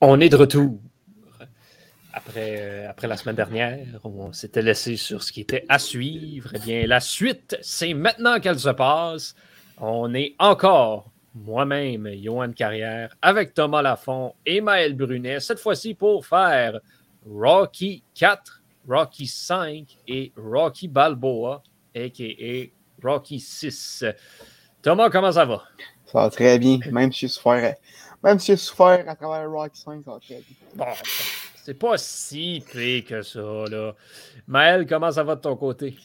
On est de retour. Après, euh, la semaine dernière, on s'était laissé sur ce qui était à suivre. Eh bien, la suite, c'est maintenant qu'elle se passe. On est encore, moi-même, Johan Carrière, avec Thomas Lafont et Maël Brunet, cette fois-ci pour faire Rocky 4, Rocky 5 et Rocky Balboa, a.k.a. Rocky 6. Thomas, comment ça va? Ça va très bien, même si j'ai souffert, même si j'ai souffert à travers Rocky 5, ça va très bien. Bon, c'est pas si pire que ça, là. Maël, comment ça va de ton côté?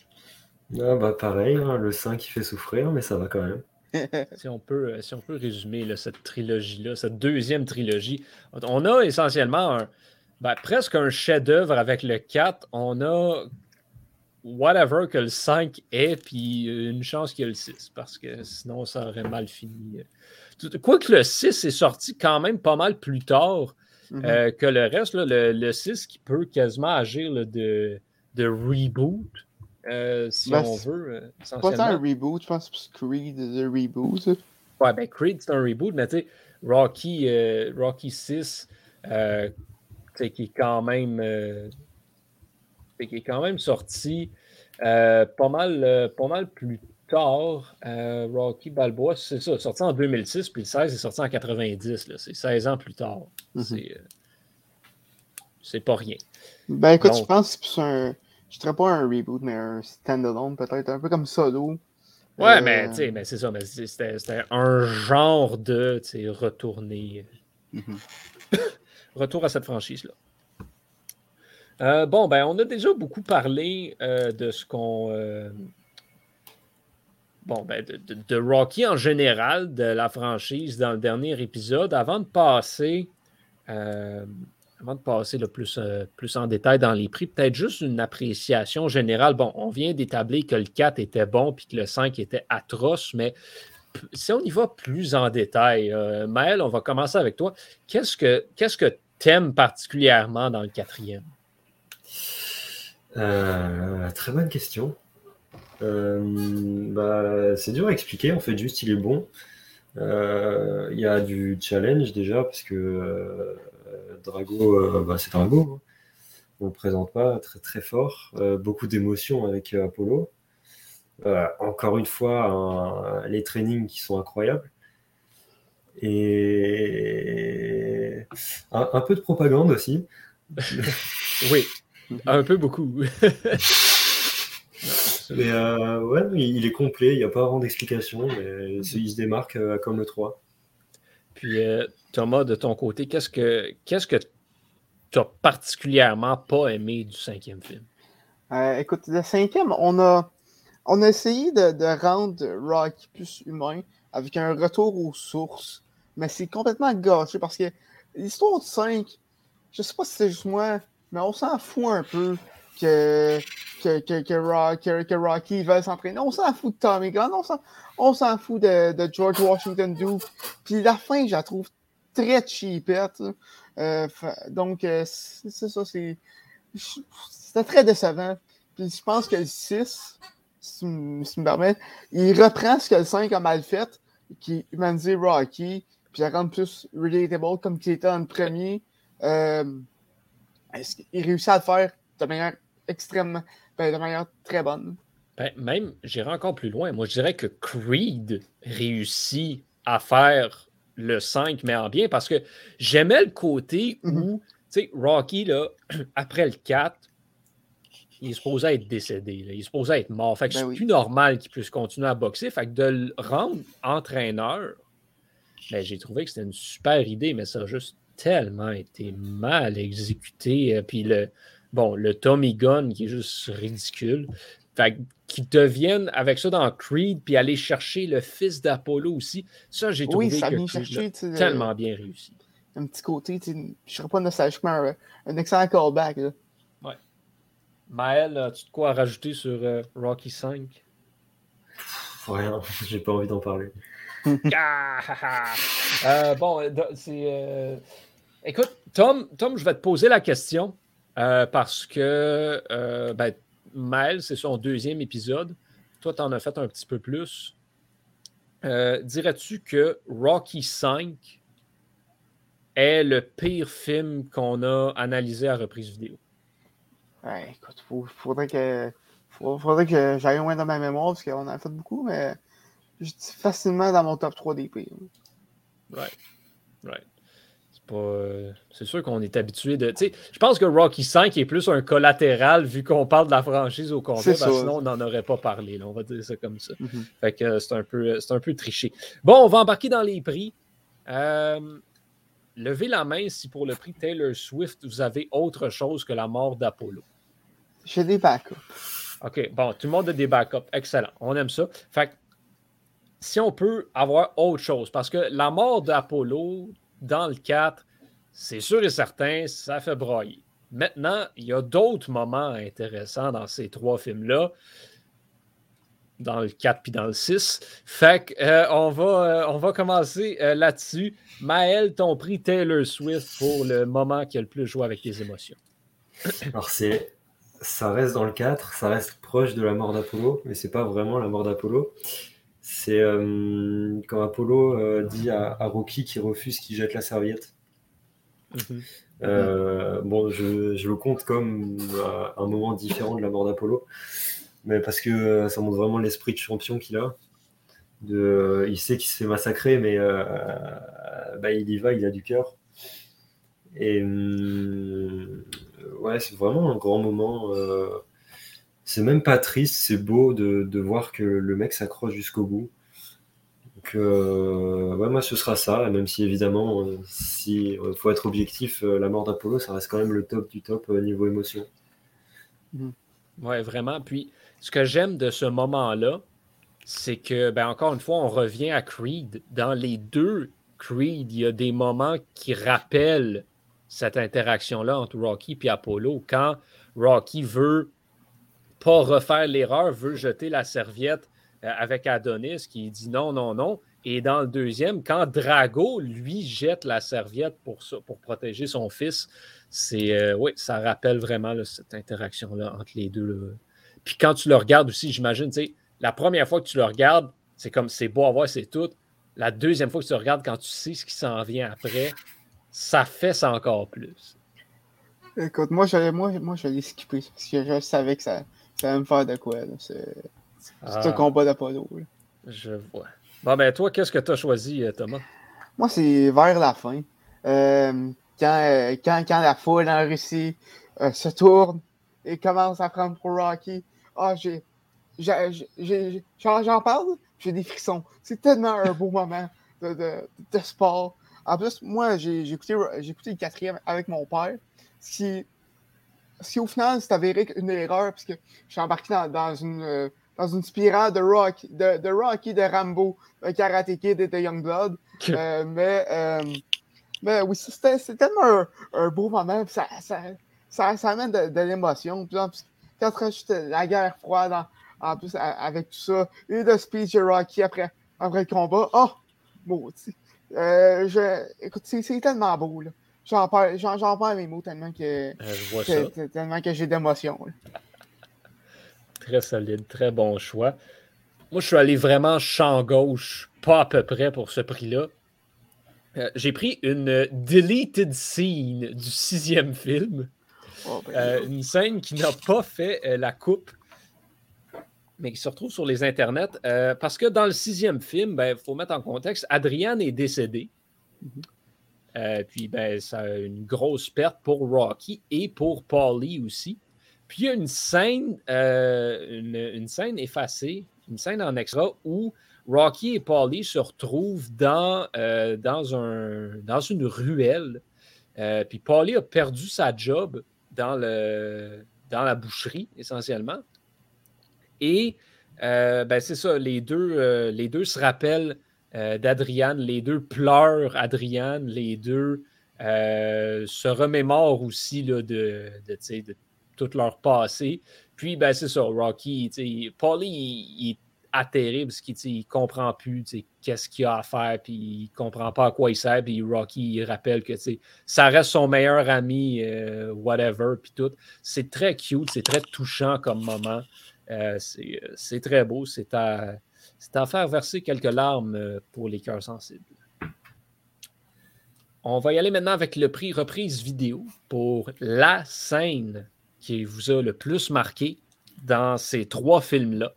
Ah, bah pareil, hein, le 5 il fait souffrir, mais ça va quand même. si, on peut, si on peut résumer là, cette trilogie-là, cette deuxième trilogie, on a essentiellement un, ben, presque un chef-d'œuvre avec le 4. On a whatever que le 5 est, puis une chance qu'il y ait le 6, parce que sinon ça aurait mal fini. Quoique le 6 est sorti quand même pas mal plus tard mm-hmm. euh, que le reste, le, 6 qui peut quasiment agir de, de, reboot, euh, si ben, on veut. Euh, c'est pas un reboot, je pense que Creed est un reboot. Ouais, ben Creed c'est un reboot, mais tu sais, Rocky, Rocky 6, qui est quand même qui est quand même sorti pas, mal, pas mal plus tard. Rocky Balboa, c'est ça, sorti en 2006, puis le 16 est sorti en 90. C'est 16 ans plus tard. Mm-hmm. C'est pas rien. Ben écoute, je pense que c'est un. Je dirais pas un reboot, mais un standalone, peut-être, un peu comme Solo. Ouais, mais, mais c'est ça, mais c'était un genre de retourner. Mm-hmm. retour à cette franchise-là. Euh, bon, ben, on a déjà beaucoup parlé euh, de ce qu'on. Euh, bon, ben, de, Rocky en général, de la franchise dans le dernier épisode. Avant de passer. avant de passer le plus, plus en détail dans les prix, peut-être juste une appréciation générale. Bon, on vient d'établir que le 4 était bon puis que le 5 était atroce, mais si on y va plus en détail, Maël, on va commencer avec toi. Qu'est-ce que qu'est-ce que t'aimes particulièrement dans le quatrième? Euh, très bonne question. Euh, bah, c'est dur à expliquer, en fait, juste il est bon. Euh, il y a du challenge déjà, parce que Drago, bah, c'est Drago. Hein. On ne le présente pas très très fort. beaucoup d'émotions avec Apollo. encore une fois, les trainings qui sont incroyables. Et un, peu de propagande aussi. oui, un peu beaucoup. mais euh, ouais, il est complet, il n'y a pas vraiment d'explication, mais il se démarque euh, comme le 3. Puis euh, Thomas, de ton côté, qu'est-ce que qu'est-ce que tu as particulièrement pas aimé du cinquième film? écoute, le cinquième, on a, on a essayé de, de rendre Rocky plus humain avec un retour aux sources mais c'est complètement gâché parce que l'histoire de 5, je sais pas si c'est juste moi, mais on s'en fout un peu que, que, que, que, Rocky va s'entraîner. On s'en fout de Tommy Gunn, on s'en fout de, de, George Washington Duke. Puis la fin, je la trouve très cheapette. Euh, donc, euh, c'est ça, c'est. C'était très décevant. Puis je pense que le 6, si tu me permets, il reprend ce que le 5 a mal fait, qui humanise Rocky, puis la rendre plus relatable comme il était en premier. Euh, il réussit à le faire de manière extrêmement, de manière très bonne. Ben, même, j'irai encore plus loin. Moi, je dirais que Creed réussit à faire le 5, mais en bien, parce que j'aimais le côté où, mhm. tu sais, Rocky, là, après le 4, il est supposé être décédé. Il est supposé être mort. Fait que ben c'est plus normal qu'il puisse continuer à boxer. Fait que de le rendre entraîneur, ben, j'ai trouvé que c'était une super idée, mais ça a juste tellement été mal exécuté. Euh, puis le, bon, le Tommy Gun qui est juste ridicule. Fait qu'ils deviennent avec ça dans Creed, puis aller chercher le fils d'Apollo aussi. Ça, j'ai trouvé oui, ça que chercher, tellement bien réussi. Un petit côté, je ne serais pas nostalgiquement un, un excellent callback. Là. Ouais. Maël, as-tu de quoi rajouter sur euh, Rocky 5? Rien, j'ai pas envie d'en parler. Ah, euh, bon, euh, c'est. Euh, écoute, Tom, Tom, je vais te poser la question parce que ben, Maël, c'est son deuxième épisode. Toi, tu en as fait un petit peu plus. Dirais-tu que Rocky 5 est le pire film qu'on a analysé à reprise vidéo? Ouais, écoute, il faudrait que, faudrait que j'aille loin dans ma mémoire parce qu'on en a fait beaucoup, mais je dis facilement dans mon top 3 des pires. Right. Right. Euh, c'est sûr qu'on est habitué de. Je pense que Rocky 5 est plus un collatéral vu qu'on parle de la franchise au complet, sinon on n'en aurait pas parlé. on va dire ça comme ça. Mm-hmm. Fait que euh, c'est un, peu, un peu triché. Bon, on va embarquer dans les prix. Euh, levez la main si pour le prix Taylor Swift, vous avez autre chose que la mort d'Apollo. J'ai des backups. OK, bon, tout le monde a des backups. Excellent. On aime ça. Fait que, si on peut avoir autre chose, parce que la mort d'Apollo, dans le 4, c'est sûr et certain, ça fait broyer. Maintenant, il y a d'autres moments intéressants dans ces trois films-là, dans le 4 puis dans le 6. Fait qu'on euh, on, va, euh, on va commencer euh, là-dessus. Maël, ton prix Taylor Swift pour le moment qui a le plus joué avec tes émotions. Alors, c'est. Ça reste dans le 4, ça reste proche de la mort d'Apollo, mais c'est pas vraiment la mort d'Apollo. C'est euh, quand Apollo euh, dit à, Rocky qu'il refuse qu'il jette la serviette. Mhm. Euh, bon, je, je, le compte comme un moment différent de la mort d'Apollo, mais parce que ça montre vraiment l'esprit de champion qu'il a. De, il sait qu'il se fait massacrer, mais bah, il y va, il a du cœur. Et ouais, c'est vraiment un grand moment c'est même pas triste, c'est beau de, voir que le mec s'accroche jusqu'au bout. Donc, euh, ouais, moi, ce sera ça, même si évidemment, euh, si euh, faut être objectif, la mort d'Apollo, ça reste quand même le top du top niveau émotion. Mm. Ouais, vraiment. Puis, ce que j'aime de ce moment-là, c'est que, ben, encore une fois, on revient à Creed. Dans les deux Creed, il y a des moments qui rappellent cette interaction-là entre Rocky et Apollo. Quand Rocky veut pas refaire l'erreur, veut jeter la serviette euh, avec Adonis qui dit non, non, non. Et dans le deuxième, quand Drago, lui, jette la serviette pour, protéger son fils, c'est euh, ça rappelle vraiment cette interaction-là entre les deux. Puis quand tu le regardes aussi, j'imagine, la première fois que tu le regardes, c'est comme c'est beau à voir, c'est tout. La deuxième fois que tu le regardes, quand tu sais ce qui s'en vient après, ça fait ça encore plus. Écoute, moi, j'allais moi, moi, skipper parce que je savais que ça, ça va me faire de quoi. C'est un ah. combat d'Apollo. Je vois. Bon, ben, toi, qu'est-ce que tu as choisi, euh, Thomas? Moi, c'est vers la fin. Euh, quand, quand, quand, la foule en Russie euh, se tourne et commence à prendre pour Rocky, ah, j'ai. J'en parle, j'ai des frissons. C'est tellement un beau moment de, de, de, sport. En plus, moi, j'ai écouté, écouté le quatrième avec mon père. Si si au final c'est avéré une erreur, parce que je suis embarqué dans, une, euh, dans une spirale de Rocky, de, de Rocky, de Rambo, de Karate Kid et de Youngblood. Euh, mais, euh, mais oui, c'était tellement un, beau moment. Ça, ça, ça, ça, amène de, l'émotion. Puis quand la guerre froide en, plus avec tout ça, et le speech de Rocky après, après le combat, oh, bon, je, écoute, c'est tellement beau. Là. J'en parle, j'en, mes mots tellement que, euh, tellement que j'ai d'émotion. très solide, très bon choix. Moi, je suis allé vraiment champ gauche, pas à peu près pour ce prix-là. Euh, j'ai pris une deleted scene du sixième film. Oh, ben euh, une scène qui n'a pas fait la coupe, mais qui se retrouve sur les internets. parce que dans le sixième film, il ben, faut mettre en contexte, Adrienne est décédée. Mm-hmm. Euh, puis, ben, ça a une grosse perte pour Rocky et pour Paulie aussi. Puis, il y a une scène, euh, une, scène effacée, une scène en extra où Rocky et Paulie se retrouvent dans, euh, dans, un, dans une ruelle. puis, Paulie a perdu sa job dans, le, dans la boucherie, essentiellement. Et, ben, c'est ça, les deux, les deux se rappellent euh, d'Adriane. Les deux pleurent Adriane. Les deux euh, se remémorent aussi là, de, de, tout leur passé. Puis, ben, c'est ça, Rocky, Paulie, il, est atterré parce qu'il ne comprend plus qu'est-ce qu'il a à faire, puis il ne comprend pas à quoi il sert, puis Rocky, il rappelle que ça reste son meilleur ami, euh, whatever, puis tout. C'est très cute, c'est très touchant comme moment. c'est très beau, c'est à c'est à faire verser quelques larmes euh, pour les cœurs sensibles. on va y aller maintenant avec le prix reprise vidéo pour la scène qui vous a le plus marqué dans ces trois films-là.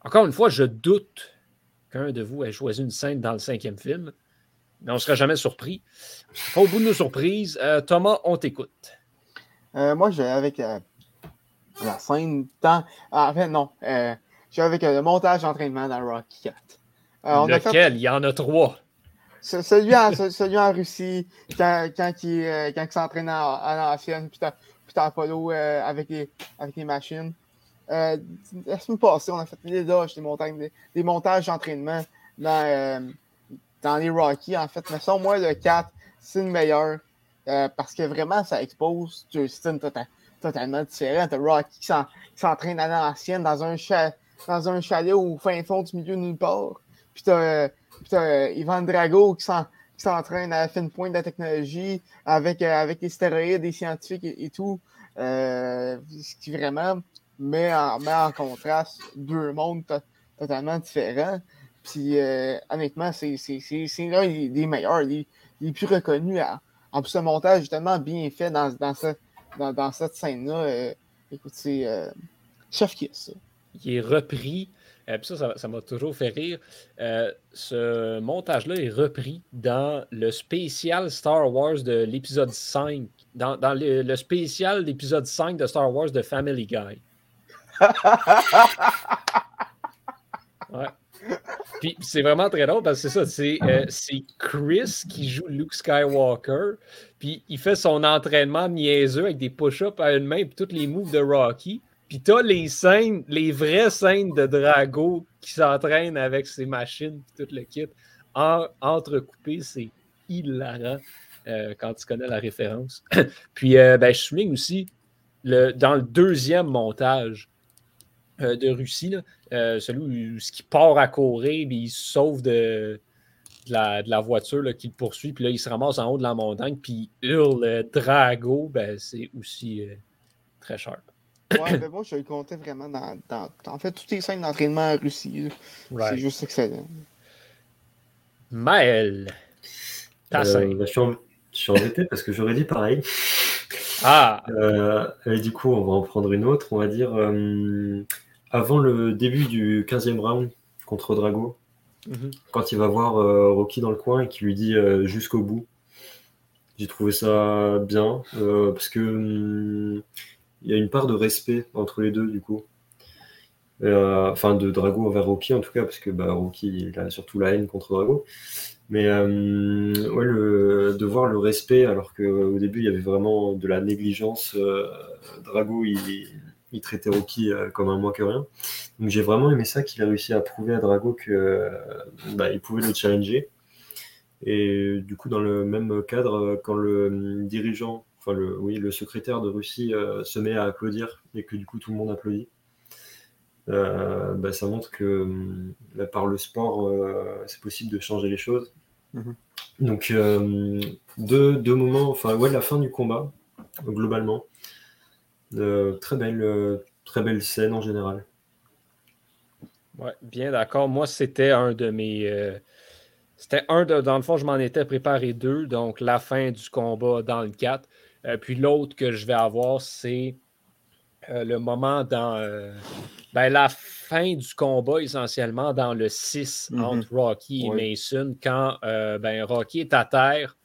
Encore une fois, je doute qu'un de vous ait choisi une scène dans le cinquième film, mais on ne sera jamais surpris. Au bout de nos surprises, euh, Thomas, on t'écoute. Euh, moi, je avec la scène temps. Ah, en non. Je avec le montage d'entraînement dans Rocky 4. Lequel? Il y en a trois. Celui en, celui en Russie, quand, quand, il, quand il s'entraîne en, en ancienne, puis t'as Apollo avec, les, avec les machines. la semaine passée, on a fait des doges, des, montagnes, des, montages d'entraînement dans, dans les Rockies, en fait. Mais ça, moi, le 4, c'est le meilleur. Euh, parce que vraiment, ça expose Justin tota-, totalement différent. T'as Rocky qui s'entraîne à l'ancienne dans un, dans un chalet au fin fond du milieu nulle part. Puis t'as euh, Ivan Drago qui s'entraîne à la fine pointe de la technologie avec, euh, avec les stéroïdes, des scientifiques et, tout. ce qui vraiment met en, met en contraste deux mondes totalement différents. Puis honnêtement, c'est l'un des, meilleurs, les, les plus reconnus en plus, le montage est tellement bien fait dans, dans, dans, cette scène-là. Euh, écoute, c'est euh, chef ça. Il est repris. Euh, ça, ça m'a toujours fait rire. Euh, ce montage-là est repris dans le spécial Star Wars de l'épisode 5. Dans, dans le, le, spécial d'épisode 5 de Star Wars de Family Guy. ouais. Puis c'est vraiment très drôle parce que c'est ça, euh, c'est Chris qui joue Luke Skywalker. Puis il fait son entraînement niaiseux avec des push-ups à une main et tous les moves de Rocky. Puis t'as les scènes, les vraies scènes de Drago qui s'entraînent avec ses machines et tout le kit en. C'est hilarant euh, quand tu connais la référence. puis euh, ben, je souligne aussi le, dans le deuxième montage de Russie, là, euh, celui où, qui part à courir, puis il se sauve de, la, voiture qui le poursuit, puis là, il se ramasse en haut de la montagne, puis il hurle Drago, ben, c'est aussi euh, très sharp. Ouais, ben moi, je le comptais vraiment dans, En fait, toutes les scènes d'entraînement en Russie. C'est juste excellent. Maël, ta euh, scène. Ben, je, suis embêté parce que j'aurais dit pareil. Ah! et du coup, on va en prendre une autre. On va dire avant le début du 15e round contre Drago, mhm. quand il va voir euh, Rocky dans le coin et qui lui dit euh, jusqu'au bout. J'ai trouvé ça bien euh, parce que hum, il y a une part de respect entre les deux du coup. enfin, de Drago envers Rocky en tout cas, parce que bah, Rocky il a surtout la haine contre Drago. Mais hum, ouais, le, de voir le respect alors qu'au début il y avait vraiment de la négligence. Drago il, il traitait Rocky euh, comme un moins que rien. Donc j'ai vraiment aimé ça qu'il a réussi à prouver à Drago euh, bah, pouvait le challenger. Et du coup, dans le même cadre, quand le dirigeant, enfin le, oui, le secrétaire de Russie euh, se met à applaudir et que du coup tout le monde applaudit, bah, ça montre que bah, par le sport, c'est possible de changer les choses. Mm-hmm. Donc deux, deux, moments, enfin ouais, la fin du combat, globalement, euh, très, belle, euh, très belle scène en général. Ouais, bien d'accord. Moi, c'était un de mes. Euh, c'était un de. Dans le fond, je m'en étais préparé deux. Donc, la fin du combat dans le 4. Puis l'autre que je vais avoir, c'est le moment dans. Ben, la fin du combat, essentiellement, dans le 6 mm-hmm. entre Rocky et Mason, quand ben, Rocky est à terre.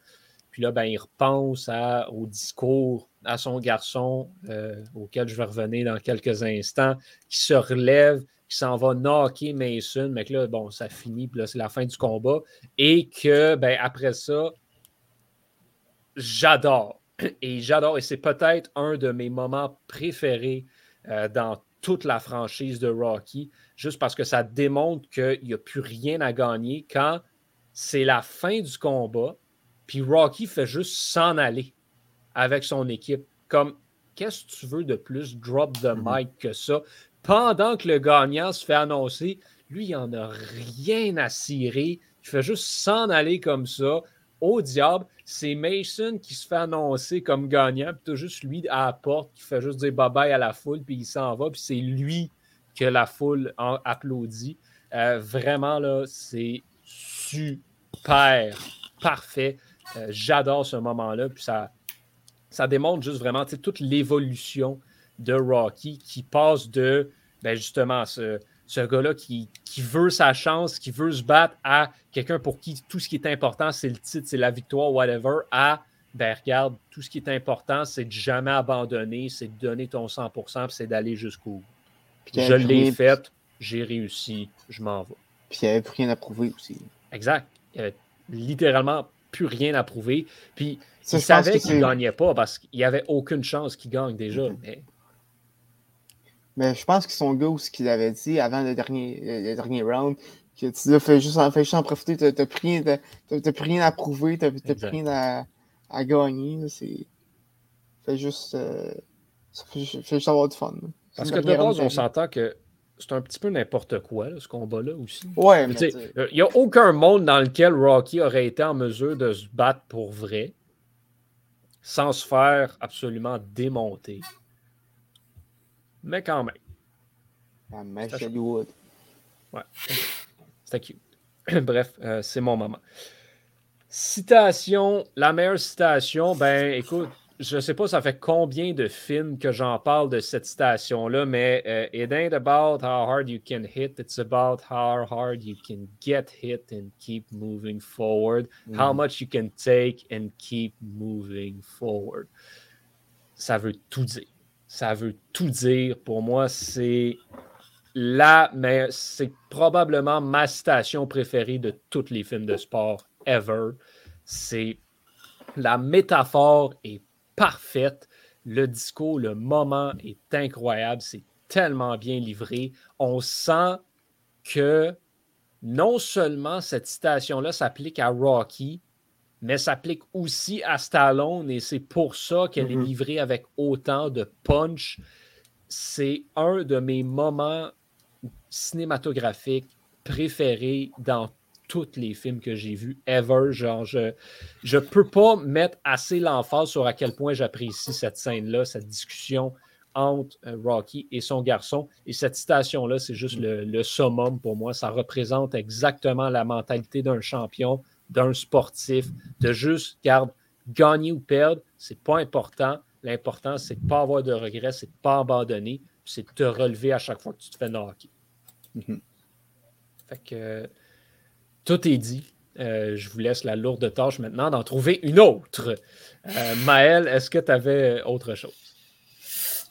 Puis là, ben, il repense au discours à son garçon, euh, auquel je vais revenir dans quelques instants, qui se relève, qui s'en va knocker Mason, mais que là, bon, ça finit, puis là, c'est la fin du combat. Et que, ben, après ça, j'adore. Et j'adore, et c'est peut-être un de mes moments préférés euh, dans toute la franchise de Rocky, juste parce que ça démontre qu'il n'y a plus rien à gagner quand c'est la fin du combat, puis Rocky fait juste s'en aller avec son équipe. Comme, qu'est-ce que tu veux de plus drop the mhm. mic que ça? Pendant que le gagnant se fait annoncer, lui, il n'en a rien à cirer. Il fait juste s'en aller comme ça. Au diable, c'est Mason qui se fait annoncer comme gagnant, puis tu juste lui à la porte qui fait juste dire bye bye à la foule, puis il s'en va, puis c'est lui que la foule applaudit. Euh, vraiment, là, c'est super parfait. Euh, j'adore ce moment-là. Puis ça, ça démontre juste vraiment toute l'évolution de Rocky qui passe de ben, justement ce, ce gars-là qui, qui, veut sa chance, qui veut se battre à quelqu'un pour qui tout ce qui est important, c'est le titre, c'est la victoire, whatever, à ben regarde, tout ce qui est important, c'est de jamais abandonner, c'est de donner ton 100%, c'est d'aller jusqu'au bout. Je l'ai fait, j'ai réussi, je m'en vais. Puis il n'y avait plus rien à prouver aussi. Exact. Il n'y avait littéralement plus rien à prouver. Puis il savait qu'il ne gagnait pas parce qu'il n'y avait aucune chance qu'il gagne déjà. Mm-hmm. Mais... mais... je pense que son gars, ce qu'il avait dit avant le dernier, le dernier round, que tu fais juste, fais juste en profiter, tu n'as plus, rien à prouver, tu n'as plus rien à, à gagner. C'est. Fait juste. Euh... Fait, juste avoir du fun. Parce que de base, on s'entend que c'est un petit peu n'importe quoi, ce combat-là aussi. Ouais, mais. Il n'y a aucun monde dans lequel Rocky aurait été en mesure de se battre pour vrai sans se faire absolument démonter. Mais quand même. Hollywood. Ouais. C'était cute. Bref, euh, c'est mon moment. Citation, la meilleure citation, ben écoute, je ne sais pas ça fait combien de films que j'en parle de cette citation-là, mais euh, It ain't about how hard you can hit, it's about how hard you can get hit and keep moving forward. How mm. much you can take and keep moving forward. Ça veut tout dire. Ça veut tout dire. Pour moi, c'est la, mais c'est probablement ma citation préférée de tous les films de sport ever. C'est la métaphore est parfaite. Le discours, le moment est incroyable. C'est tellement bien livré. On sent que non seulement cette citation-là s'applique à Rocky, mais s'applique aussi à Stallone et c'est pour ça qu'elle est mm-hmm. livrée avec autant de punch. C'est un de mes moments cinématographiques préférés dans tous les films que j'ai vus ever. Genre, je ne peux pas mettre assez l'emphase sur à quel point j'apprécie cette scène-là, cette discussion entre euh, Rocky et son garçon. Et cette citation-là, c'est juste le, summum pour moi. Ça représente exactement la mentalité d'un champion, d'un sportif, de juste, garde, gagner ou perdre, c'est pas important. L'important, c'est de ne pas avoir de regrets, c'est de ne pas abandonner, c'est de te relever à chaque fois que tu te fais knocker. Mm-hmm. Fait que tout est dit. Euh, je vous laisse la lourde tâche maintenant d'en trouver une autre. Euh, Maël, est-ce que tu avais autre chose?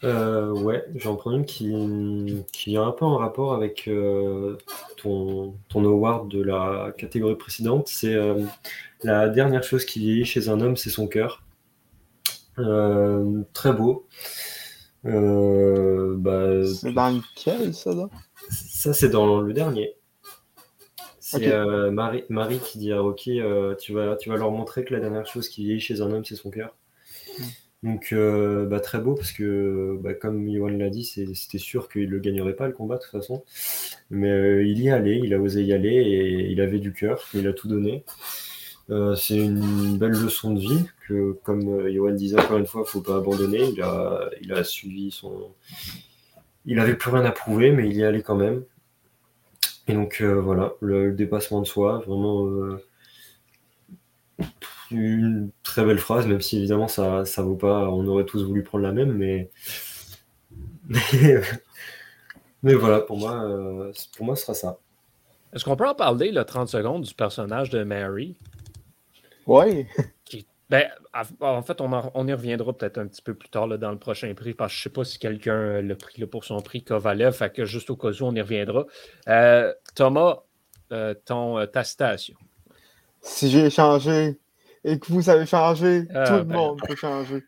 Euh, ouais, j'en prends une qui, qui est un peu en rapport avec euh, ton, ton award de la catégorie précédente. C'est la dernière chose qui vieillit chez un homme, c'est son cœur. très beau. Bah, c'est dans lequel ça Ça, c'est dans le dernier. C'est euh, Marie, Marie, qui dit à Rocky euh, tu, vas, tu vas leur montrer que la dernière chose qui vieillit chez un homme, c'est son cœur. Mm. Donc, euh, bah, très beau parce que, bah, comme Yohan l'a dit, c'était sûr qu'il ne gagnerait pas le combat de toute façon. Mais il y allait, il a osé y aller et il avait du cœur, il a tout donné. c'est une belle leçon de vie que, comme Yohan disait encore une fois, il ne faut pas abandonner. Il a, il a suivi son. Il n'avait plus rien à prouver, mais il y allait quand même. Et donc euh, voilà, le, dépassement de soi, vraiment euh, une très belle phrase, même si évidemment ça ça vaut pas, on aurait tous voulu prendre la même, mais mais, voilà, pour moi, euh, pour moi, ce sera ça. Est-ce qu'on peut en parler, le 30 secondes, du personnage de Mary? Oui. Ben, en fait, on, y reviendra peut-être un petit peu plus tard dans le prochain prix, parce que je ne sais pas si quelqu'un l'a pris pour son prix Kovalev, fait que juste au cas où, on y reviendra. Euh, Thomas, euh, ton, euh, ta citation. Si j'ai changé et que vous avez changé, tout le ben, monde peut changer.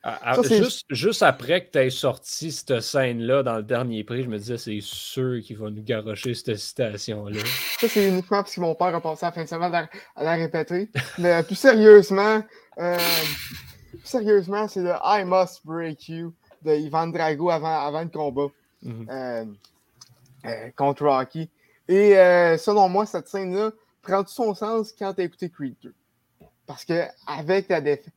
juste, après que tu aies sorti cette scène-là dans le dernier prix, je me disais, c'est sûr qu'il va nous garocher cette citation-là. Ça, c'est uniquement parce que mon père a passé la fin de semaine à, la répéter. Mais plus sérieusement, euh, sérieusement, c'est le I Must Break You de Ivan Drago avant, avant le combat mhm. euh, euh, contre Rocky. Et selon moi, cette scène-là prend tout son sens quand tu as écouté Creed 2. Parce que avec la défaite,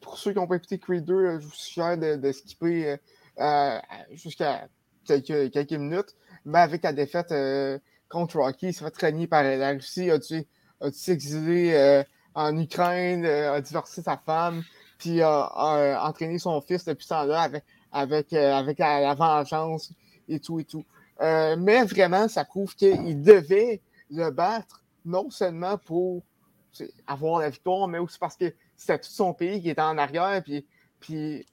pour ceux qui n'ont pas écouté Creed 2, je vous suggère de, skipper jusqu'à quelques, minutes. Mais avec la défaite contre Rocky, il s'est fait traîner par la Russie, a-tu exilé en Ukraine, a divorcé sa femme, puis a, entraîné son fils depuis ce temps-là avec, avec, avec la, vengeance et tout et tout. mais vraiment, ça prouve qu'il devait le battre, non seulement pour avoir la victoire, mais aussi parce que c'était tout son pays qui était en arrière. Puis, puis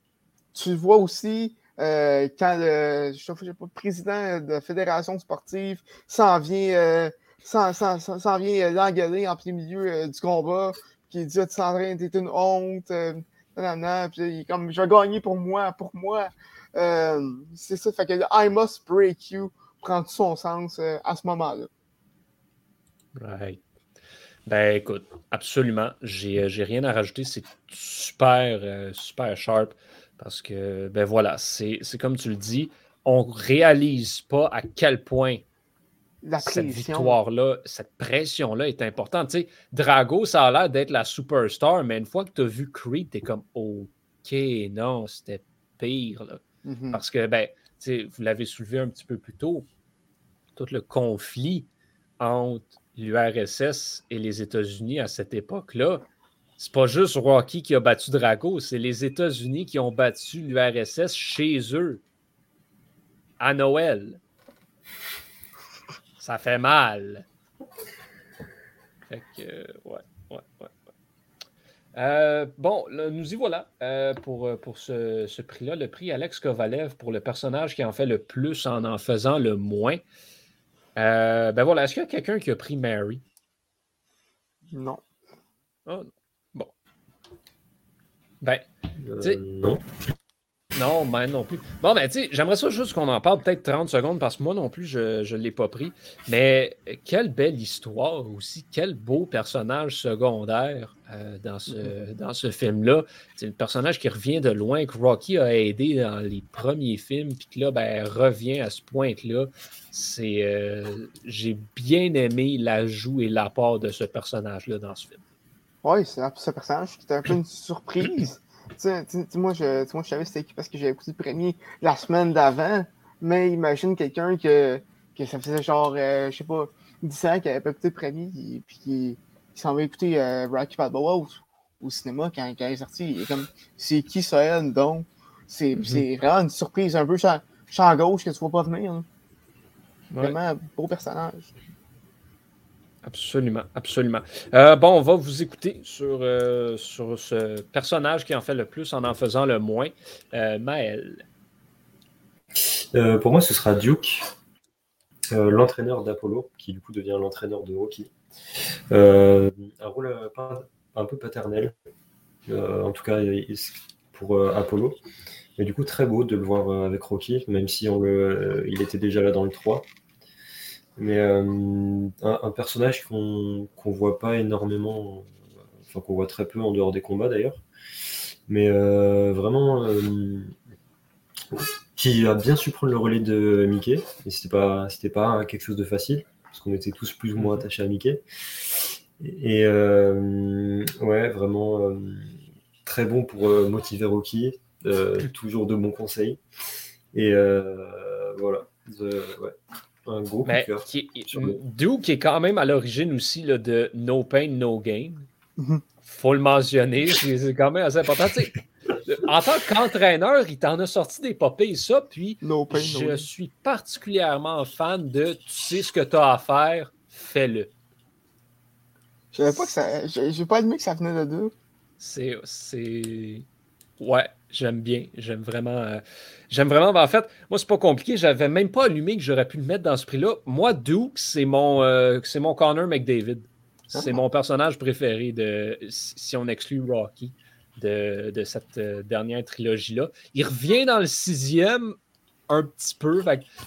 tu vois aussi euh, quand le, je pas, président de la fédération sportive s'en vient, euh, vient l'engueuler en plein milieu euh, du combat, qui dit Tu Sandrine, t'es une honte, puis il est comme Je vais gagner pour moi, pour moi. c'est ça, fait que I must break you prend tout son sens à ce moment-là. Right. Ben écoute, absolument. J'ai, euh, j'ai rien à rajouter. C'est super, euh, super sharp. Parce que, ben voilà, c'est, comme tu le dis, on réalise pas à quel point cette victoire-là, cette pression-là est importante. Tu sais, Drago, ça a l'air d'être la superstar, mais une fois que tu as vu Creed, tu es comme OK, non, c'était pire. Mm-hmm. Parce que, ben, tu sais, vous l'avez soulevé un petit peu plus tôt, tout le conflit entre l'URSS et les États-Unis à cette époque-là, c'est pas juste Rocky qui a battu Drago, c'est les États-Unis qui ont battu l'URSS chez eux à Noël. Ça fait mal. Fait que, ouais, ouais, ouais. Euh, bon, nous y voilà euh, pour, pour ce, ce prix-là. Le prix Alex Kovalev pour le personnage qui en fait le plus en en faisant le moins. Euh, ben voilà, est-ce qu'il y a quelqu'un qui a pris Mary? Non. Oh, bon. Ben, euh, non. Non, ben non plus. Bon, ben, tu sais, j'aimerais ça juste qu'on en parle peut-être 30 secondes parce que moi non plus, je ne l'ai pas pris. Mais quelle belle histoire aussi. Quel beau personnage secondaire euh, dans ce, dans ce film-là. C'est un personnage qui revient de loin, que Rocky a aidé dans les premiers films, puis que là, ben, revient à ce point-là. C'est, euh, j'ai bien aimé l'ajout et l'apport de ce personnage-là dans ce film. Oui, c'est ce personnage qui était un peu une surprise moi, je, moi, je savais c'était qui parce que j'avais écouté le premier la semaine d'avant, mais imagine quelqu'un que, que ça faisait genre, euh, je sais pas, 10 ans qu'il avait pas écouté le premier, et, puis qui, s'en va écouter euh, Rocky Balboa au, au, cinéma quand, quand, il est sorti. Il est comme, c'est qui ça, donc? C'est mm-hmm. vraiment une surprise un peu champ, champ gauche que tu vois pas venir. Hein. Vraiment beau personnage. Absolument, absolument. Euh, bon, on va vous écouter sur, euh, sur ce personnage qui en fait le plus en en faisant le moins. Euh, Maël. pour moi, ce sera Duke, l'entraîneur d'Apollo, qui du coup devient l'entraîneur de Rocky. un rôle un peu paternel, en tout cas pour Apollo. Mais du coup, très beau de le voir avec Rocky, même si on le, il était déjà là dans le 3. Mais euh, un, personnage qu'on ne voit pas énormément, enfin qu'on voit très peu en dehors des combats d'ailleurs, mais euh, vraiment euh, qui a bien su prendre le relais de Mickey. Et c'était pas pas quelque chose de facile parce qu'on était tous plus ou moins mhm. attachés à Mickey. Et, ouais, vraiment très bon pour motiver Rocky, toujours de bons conseils. Et voilà. ouais un gros Mais qui, Duke est quand même à l'origine aussi là, de No Pain, No Gain. Mhm. Faut le mentionner, c'est quand même assez important. en tant qu'entraîneur, il t'en a sorti des popées, ça, puis je suis particulièrement fan de tu sais ce que tu as à faire, fais-le. Je savais pas que ça. J'ai pas admis que ça venait de deux. C'est. Ouais, j'aime bien. J'aime vraiment. Euh, j'aime vraiment. Ben, en fait, moi, c'est pas compliqué. J'avais même pas allumé que j'aurais pu le mettre dans ce prix-là. Moi, Duke, c'est mon, euh, c'est mon Connor McDavid. C'est ah. mon personnage préféré de, si on exclut Rocky de, cette euh, dernière trilogie-là. Il revient dans le sixième un petit peu.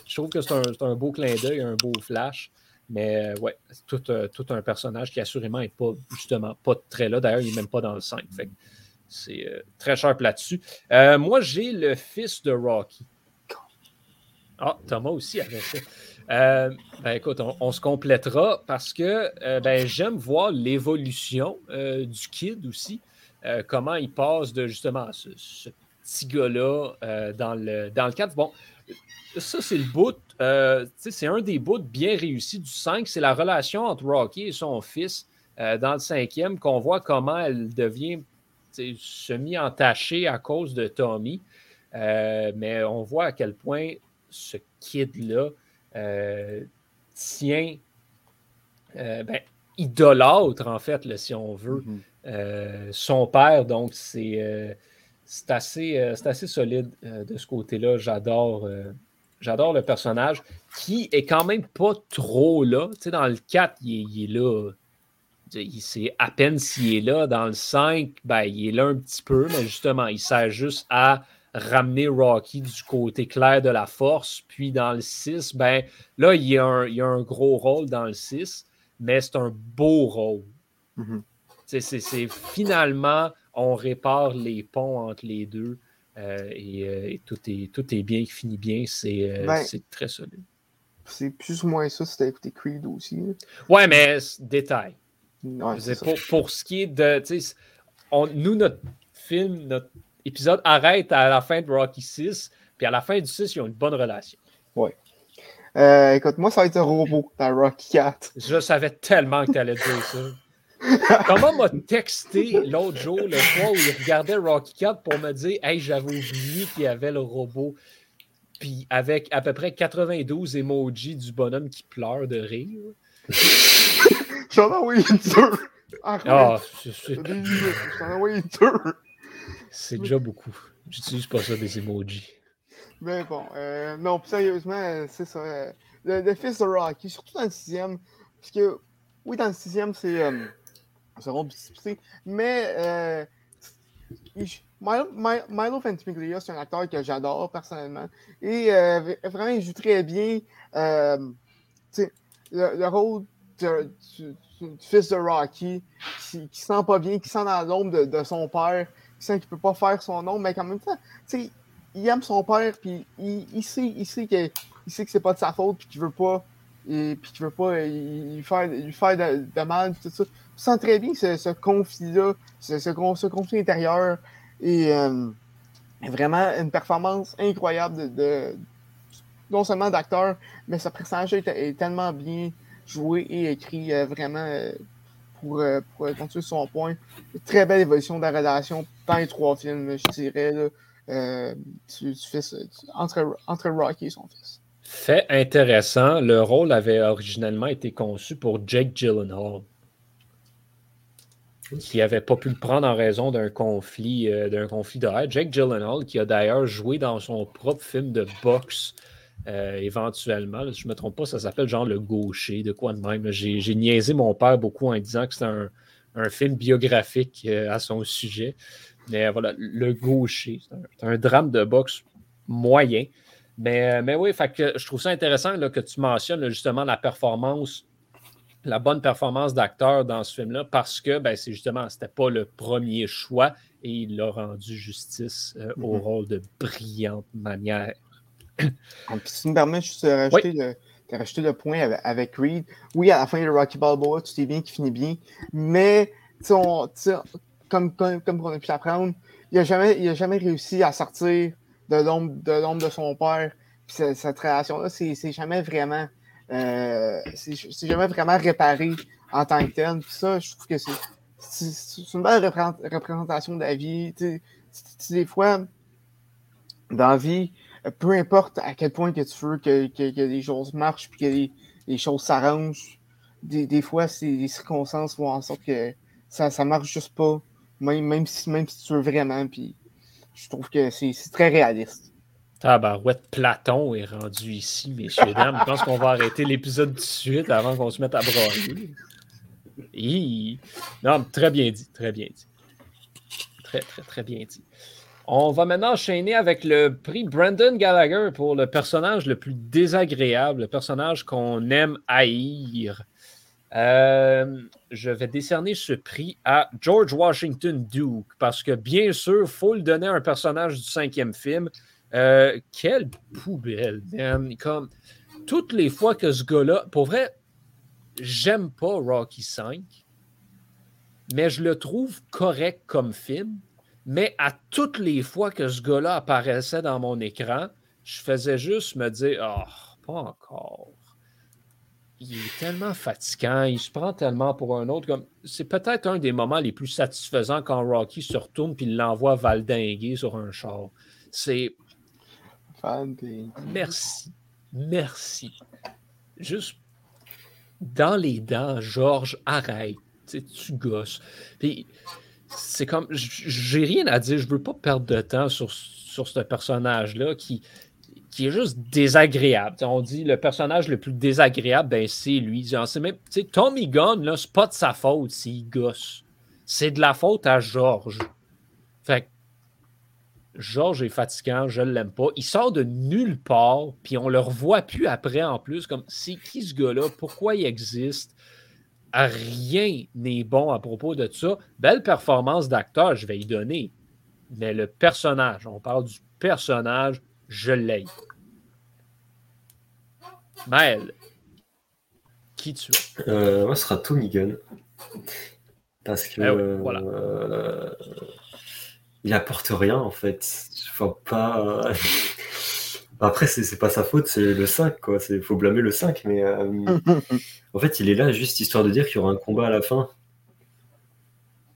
je trouve que c'est un, beau clin d'œil, un beau flash. Mais ouais, c'est tout, tout, un personnage qui assurément n'est pas justement pas très là. D'ailleurs, il n'est même pas dans le 5. Fait c'est euh, très sharp là-dessus. Euh, moi, j'ai le fils de Rocky. Ah, Thomas aussi avait ça. Euh, ben, écoute, on, se complétera parce que ben, j'aime voir l'évolution du kid aussi. comment il passe de justement ce, petit gars-là dans, le, dans le cadre. Bon, ça, c'est le bout. c'est un des bouts bien réussis du 5. C'est la relation entre Rocky et son fils dans le cinquième, qu'on voit comment elle devient semi-entachée à cause de Tommy. mais on voit à quel point ce kid-là tient, ben, idolâtre, en fait, si on veut, mm-hmm. son père. Donc, c'est assez, euh, assez solide euh, de ce côté-là. J'adore, euh, j'adore le personnage qui est quand même pas trop là. Tu sais, dans le 4, il est, là. C'est à peine s'il est là. Dans le 5, ben, il est là un petit peu, mais justement, il sert juste à ramener Rocky du côté clair de la force. Puis dans le 6, ben, là, il y, a un, il a un gros rôle dans le 6, mais c'est un beau rôle. Mm-hmm. C'est finalement on répare les ponts entre les deux euh, euh, et, tout, est, tout est bien, qui finit bien. Euh, ben, c'est très solide. C'est plus ou moins ça si t'as écouté Creed aussi. Ouais, mais détail. Pour, ce qui est de. nous, notre film, notre épisode arrête à la fin de Rocky 6, puis à la fin du 6, ils ont une bonne relation. Ouais. écoute, moi, ça va être un robot dans Rocky 4. Je savais tellement que tu allais dire ça. Comment m'a texté l'autre jour, le soir où il regardait Rocky Cat pour me dire Hey, j'avais oublié qu'il y avait le robot. Puis avec à peu près 92 emojis du bonhomme qui pleure de rire. J'en ai envoyé une Ah, c'est déjà beaucoup. J'utilise pas ça des emojis. Mais bon, euh, non, sérieusement, c'est ça. Euh, le, fils de Rocky, surtout dans le sixième, parce que, oui, dans le sixième, c'est. Euh, seront Mais euh, Milo, Milo Ventimiglia, c'est un acteur que j'adore personnellement. Et euh, vraiment, il joue très bien euh, le, rôle du, fils de Rocky, qui, ne sent pas bien, qui sent dans l'ombre de, son père, qui sent qu'il peut pas faire son nom, mais quand même temps, il aime son père, puis il, sait, il sait que, il sait que c'est pas de sa faute, puis qu'il veut pas et tu veux pas lui faire, lui de, mal, tout ça. Tu sens très bien ce, conflit-là, ce, ce, conflit intérieur. Et euh, vraiment une performance incroyable de, non seulement d'acteur, mais sa personnage est, tellement bien joué et écrit euh, vraiment euh, pour, pour, continuer son point. très belle évolution de la relation dans les trois films, je dirais, entre, entre Rocky et son fils. Fait intéressant, le rôle avait originellement été conçu pour Jake Gyllenhaal, qui n'avait pas pu le prendre en raison d'un conflit, euh, d'un conflit de Jake Gyllenhaal, qui a d'ailleurs joué dans son propre film de boxe euh, éventuellement. je ne me trompe pas, ça s'appelle genre Le Gaucher, de quoi de même. J'ai niaisé mon père beaucoup en disant que c'était un, film biographique euh, à son sujet. Mais voilà, Le Gaucher, c'est un, drame de boxe moyen. Mais, mais oui, fait que je trouve ça intéressant que tu mentionnes justement la performance, la bonne performance d'acteur dans ce film-là, parce que ben, c'est justement, c'était pas le premier choix et il a rendu justice euh, au mm-hmm. rôle de brillante manière. Si tu me permets, je te rajouter, le, rajouter le point avec, Reed. Oui, à la fin de Rocky Balboa, tu sais bien qui finit bien, mais on, comme, comme, comme on a pu l'apprendre, il n'a jamais, jamais réussi à sortir de l'ombre de, de son père. cette relation-là, c'est jamais vraiment. Euh, c'est jamais vraiment réparé en tant que tel. Puis ça, je trouve que c'est une belle représentation de la vie. des fois, dans la vie, peu importe à quel point que tu veux que, que, les choses marchent puis que les, choses s'arrangent, des, des, fois, les circonstances font en sorte que ça ne marche juste pas, même, même, si, même si tu veux vraiment. Puis je trouve que c'est très réaliste. Tabarouette Platon est rendu ici, messieurs, dames. Je pense qu'on va arrêter l'épisode tout de suite avant qu'on se mette à broyer. Non, très bien dit, très bien dit. Très, très, très bien dit. On va maintenant enchaîner avec le prix Brandon Gallagher pour le personnage le plus désagréable, le personnage qu'on aime haïr. Euh, je vais décerner ce prix à George Washington Duke parce que, bien sûr, il faut le donner à un personnage du cinquième film. Euh, quelle poubelle, man. Comme toutes les fois que ce gars-là, pour vrai, j'aime pas Rocky 5, mais je le trouve correct comme film. Mais à toutes les fois que ce gars-là apparaissait dans mon écran, je faisais juste me dire, oh, pas encore il est tellement fatigant, il se prend tellement pour un autre. Comme, c'est peut-être un des moments les plus satisfaisants quand Rocky se retourne puis l'envoie valdinguer sur un char. C'est. Merci. Merci. Juste dans les dents, Georges, arrête. Tu gosses. Puis c'est comme. J'ai rien à dire. Je veux pas perdre de temps sur, ce personnage-là qui est juste désagréable. on dit le personnage le plus désagréable, ben c'est lui. même, Tommy Gunn, là, c'est pas de sa faute s'il gosse. C'est de la faute à George. Fait George est fatigant, je l'aime pas. Il sort de nulle part, puis on le revoit plus après en plus. Comme c'est qui ce gars-là? Pourquoi il existe? Rien n'est bon à propos de ça. Belle performance d'acteur, je vais y donner. Mais le personnage, on parle du personnage, je l'ai. Maël, qui tu es? Euh, Moi, ce sera Tommy Gunn. Parce que. Eh voilà. Euh, il apporte rien, en fait. Faut pas. Après, c'est pas sa faute, c'est le 5, quoi. Il faut blâmer le 5, mais. Euh, en fait, il est là juste histoire de dire qu'il y aura un combat à la fin.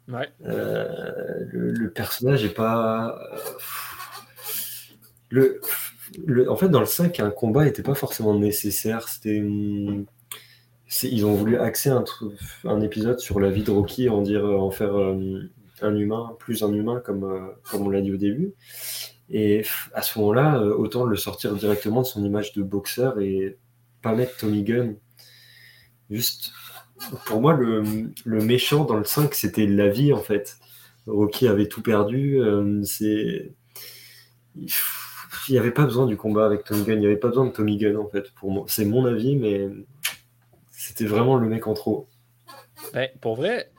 Ouais. le, personnage est pas le, en fait, dans le 5, un combat n'était pas forcément nécessaire. C'était, ils ont voulu axer un, un, épisode sur la vie de Rocky, en, dire, en faire euh, un humain, plus un humain, comme, euh, comme on l'a dit au début. Et à ce moment-là, euh, autant le sortir directement de son image de boxeur et pas mettre Tommy Gunn. Juste, pour moi, le, le méchant dans le 5, c'était la vie, en fait. Rocky avait tout perdu. c'est il n'y avait pas besoin du combat avec Tommy Gunn, il n'y avait pas besoin de Tommy Gunn en fait. Pour moi, c'est mon avis, mais c'était vraiment le mec en trop. Ben, pour vrai,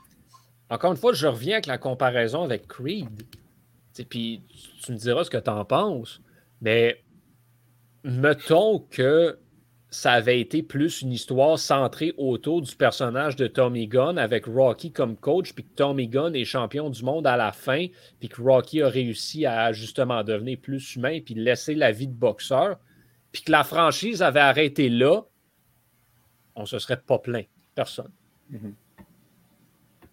encore une fois, je reviens avec la comparaison avec Creed. Puis tu me diras ce que tu en penses, mais mettons que ça avait été plus une histoire centrée autour du personnage de Tommy Gunn avec Rocky comme coach, puis que Tommy Gunn est champion du monde à la fin, puis que Rocky a réussi à justement devenir plus humain, puis laisser la vie de boxeur, puis que la franchise avait arrêté là, on se serait pas plaint. Personne. Mm-hmm.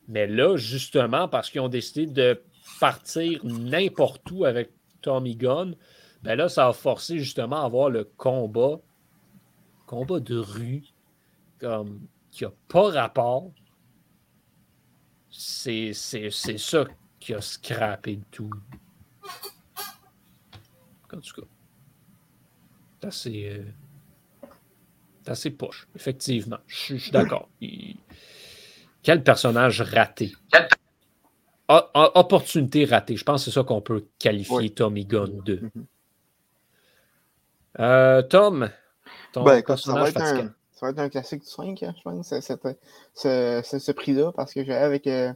Mais là, justement, parce qu'ils ont décidé de partir n'importe où avec Tommy Gunn, ben là, ça a forcé justement à avoir le combat combat de rue comme qui n'a pas rapport, c'est ça qui a scrappé le tout. En tout cas, c'est assez, euh, assez poche, effectivement. Je suis d'accord. Quel personnage raté? opportunité ratée. Je pense que c'est ça qu'on peut qualifier Tommy Gunn de. Mm-hmm. Euh, Tom, ben, ça, va être un, ça va être un classique du 5, hein, je pense, ce, ce, prix-là, parce que j'ai avec euh,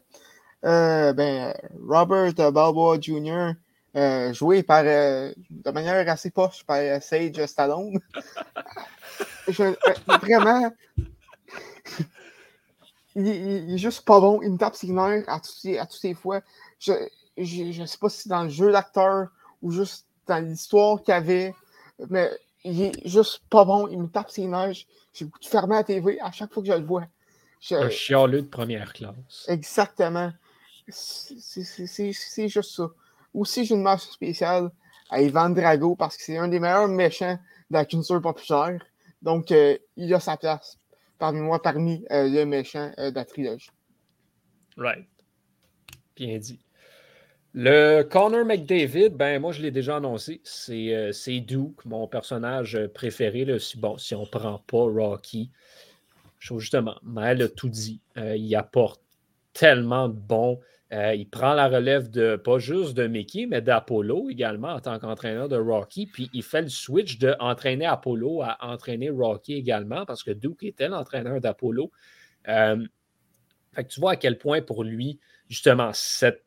euh, ben, Robert Balboa Jr., euh, joué par, de manière assez poche par Sage Stallone. vraiment, il, il, est juste pas bon. Il me tape ses nerfs à, toutes à toutes les fois. Je, je, sais pas si dans le jeu d'acteur ou juste dans l'histoire qu'il y avait, mais il est juste pas bon. Il me tape ses neiges. J'ai de fermer la TV à chaque fois que je le vois. Un chialeux de première classe. Exactement. C'est juste ça. Aussi, j'ai une marche spéciale à Ivan Drago parce que c'est un des meilleurs méchants de la culture populaire. Donc, euh, il a sa place parmi moi, parmi euh, les méchants euh, de la trilogie. Right. Bien dit. Le Connor McDavid, ben moi je l'ai déjà annoncé, c'est euh, Duke, mon personnage préféré. Là, si, bon, si on ne prend pas Rocky, justement, Maël a tout dit. Euh, il apporte tellement de bon. Euh, il prend la relève de pas juste de Mickey, mais d'Apollo également en tant qu'entraîneur de Rocky. Puis il fait le switch de Apollo à entraîner Rocky également parce que Duke était l'entraîneur d'Apollo. fait que tu vois à quel point pour lui, justement, cette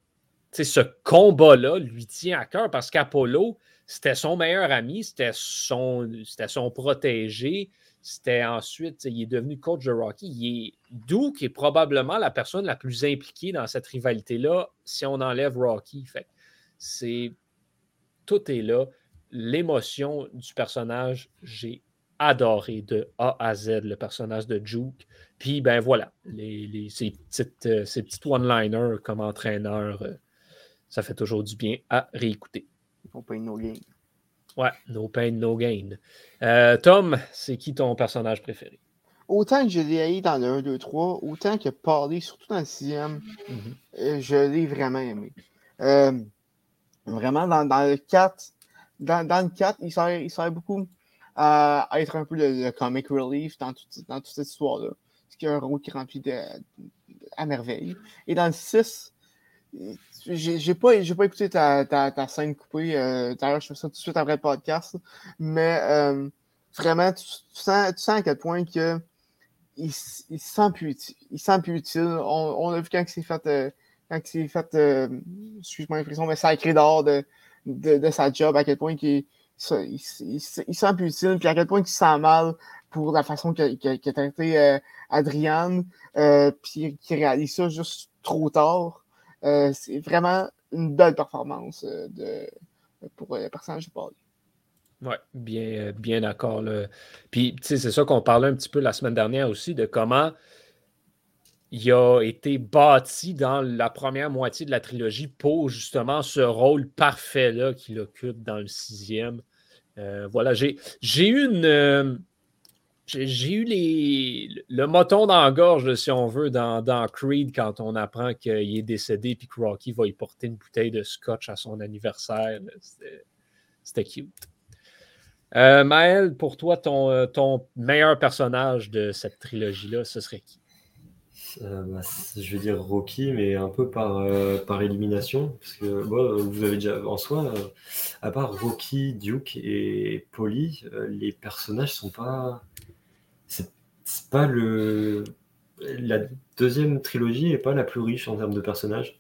ce combat-là lui tient à cœur parce qu'Apollo, c'était son meilleur ami, c'était son, protégé. C'était ensuite, il est devenu coach de Rocky. Il est Duke est probablement la personne la plus impliquée dans cette rivalité-là si on enlève Rocky. C'est tout est là. L'émotion du personnage, j'ai adoré de A à Z le personnage de Juke. Puis, ben voilà, les, ces, petites, euh, petits one-liners comme entraîneur, euh, ça fait toujours du bien à réécouter. No pain, no gain. Ouais, no pain, no gain. Euh, Tom, c'est qui ton personnage préféré? Autant que je l'ai haï dans le 1, 2, 3, autant que parlé, surtout dans le 6e, mm-hmm. je l'ai vraiment aimé. vraiment, dans, dans, le 4, dans, dans, le 4, il sert, il sert beaucoup à, être un peu le, comic relief dans, dans toute cette histoire-là. Ce qui a un rôle qui remplit de, à merveille. Et dans le 6, j'ai pas, pas écouté ta, ta, ta scène coupée. Euh, D'ailleurs, je fais ça tout de suite après le podcast. Mais euh, vraiment, tu, sens, tu, sens, à quel point que il, il, se sent plus utile. Il sent plus utile. On, on a vu quand il s'est fait, euh, quand il fait, euh, excuse-moi l'expression, mais sacré d'or de, de, de, sa job, à quel point il, il, il, sent plus utile, puis à quel point il se sent mal pour la façon qu'a qu traité euh, Adriane, euh, puis qu'il réalise ça juste trop tard. Euh, c'est vraiment une belle performance euh, de, pour le personnage de Paul. Oui, bien, bien d'accord. Puis, c'est ça qu'on parlait un petit peu la semaine dernière aussi, de comment il a été bâti dans la première moitié de la trilogie pour justement ce rôle parfait-là qu'il occupe dans le sixième. Euh, voilà, j'ai eu une. Euh, j'ai eu les, le moton dans la gorge, si on veut, dans, dans Creed quand on apprend qu'il est décédé et que Rocky va y porter une bouteille de scotch à son anniversaire. C'était cute. Euh, Maël, pour toi, ton, ton meilleur personnage de cette trilogie-là, ce serait qui? Euh, bah, je vais dire Rocky, mais un peu par, euh, élimination. Parce que vous avez déjà en soi, euh, à part Rocky, Duke et Polly, les personnages sont pas. C'est pas le. La deuxième trilogie est pas la plus riche en termes de personnages.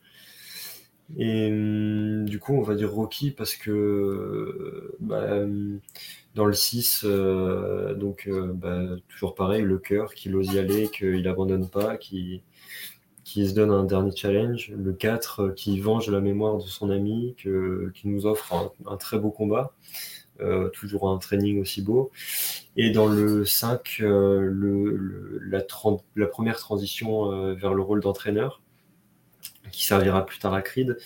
Et hum, du coup, on va dire Rocky parce que bah, hum, dans le 6, euh, donc euh, bah, toujours pareil, le cœur, qu'il ose y aller, qu'il abandonne pas, qui se donne un dernier challenge. Le 4, euh, qui venge la mémoire de son ami, qui nous offre un, très beau combat. Toujours un training aussi beau. Et dans le 5, le, la, première transition vers le rôle d'entraîneur, qui servira plus tard à Creed.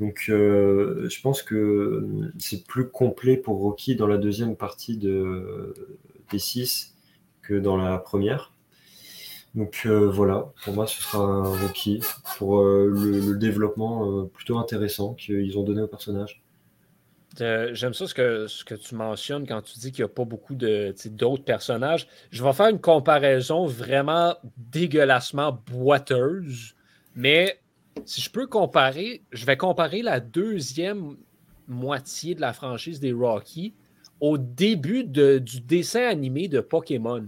Donc euh, je pense que c'est plus complet pour Rocky dans la deuxième partie de, des 6 que dans la première. Donc euh, voilà, pour moi ce sera Rocky pour euh, le, développement plutôt intéressant qu'ils ont donné au personnage. J'aime ça ce que, ce que tu mentionnes quand tu dis qu'il n'y a pas beaucoup d'autres personnages. Je vais faire une comparaison vraiment dégueulassement boiteuse, mais si je peux comparer, je vais comparer la deuxième moitié de la franchise des Rocky au début du dessin animé de Pokémon.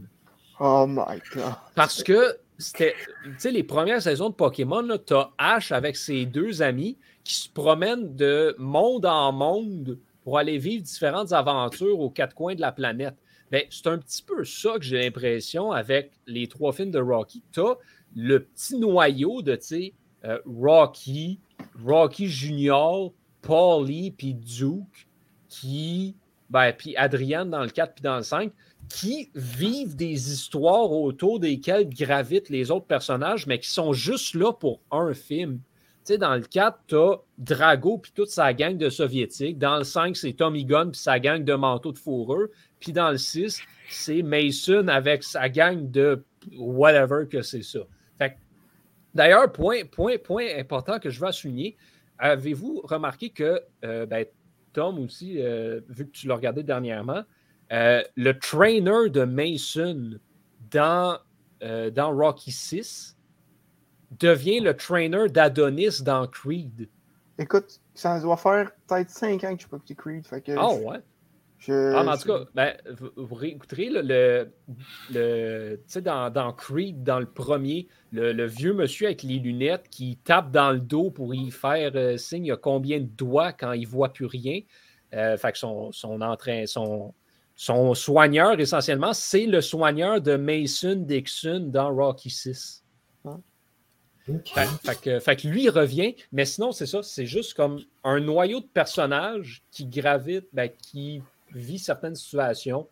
Oh my god. Parce que c'était, tu sais, les premières saisons de Pokémon, tu as Ash avec ses deux amis qui se promènent de monde en monde pour aller vivre différentes aventures aux quatre coins de la planète. Ben, c'est un petit peu ça que j'ai l'impression avec les trois films de Rocky. Tu as le petit noyau de, tu euh, Rocky, Rocky Junior, Paulie, puis Duke, qui, ben, puis Adrienne dans le 4 puis dans le 5, qui vivent des histoires autour desquelles gravitent les autres personnages, mais qui sont juste là pour un film. Dans le 4, tu as Drago puis toute sa gang de soviétiques. Dans le 5, c'est Tommy Gunn puis sa gang de manteaux de fourrure. Puis dans le 6, c'est Mason avec sa gang de whatever que c'est ça. D'ailleurs, point, point, point important que je veux souligner, avez-vous remarqué que euh, ben, Tom aussi, euh, vu que tu l'as regardé dernièrement, euh, le trainer de Mason dans, dans Rocky 6 devient le trainer d'Adonis dans Creed. Écoute, ça doit faire peut-être 5 ans que je suis pas Creed. Fait que ah ouais? ah, mais en tout cas, ben, vous, réécouterez le, le, dans, dans, Creed, dans le premier, le, vieux monsieur avec les lunettes qui tape dans le dos pour y faire euh, signe il y a combien de doigts quand il ne voit plus rien. Euh, fait que son, son, entrain, son, son soigneur, essentiellement, c'est le soigneur de Mason Dixon dans Rocky 6. Fait, que, fait, que, lui, il revient, mais sinon, c'est ça, c'est juste comme un noyau de personnages qui gravite, ben, qui vit certaines situations.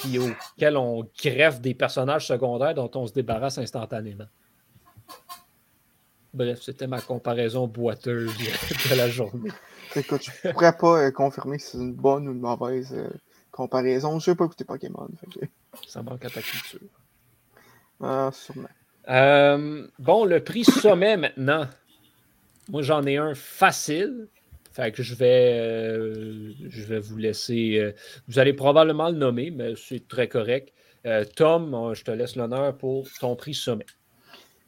puis auquel on greffe des personnages secondaires dont on se débarrasse instantanément. Bref, c'était ma comparaison boiteuse de la journée. Écoute, je ne pourrais pas euh, confirmer si c'est une bonne ou une mauvaise euh, comparaison. Je n'ai pas écouté Pokémon. Ça manque à ta culture. Ah, sûrement. Euh, bon, le prix sommet maintenant. Moi, j'en ai un facile. Fait que je vais, je vais vous laisser. vous allez probablement le nommer, mais c'est très correct. Tom, je te laisse l'honneur pour ton prix sommet.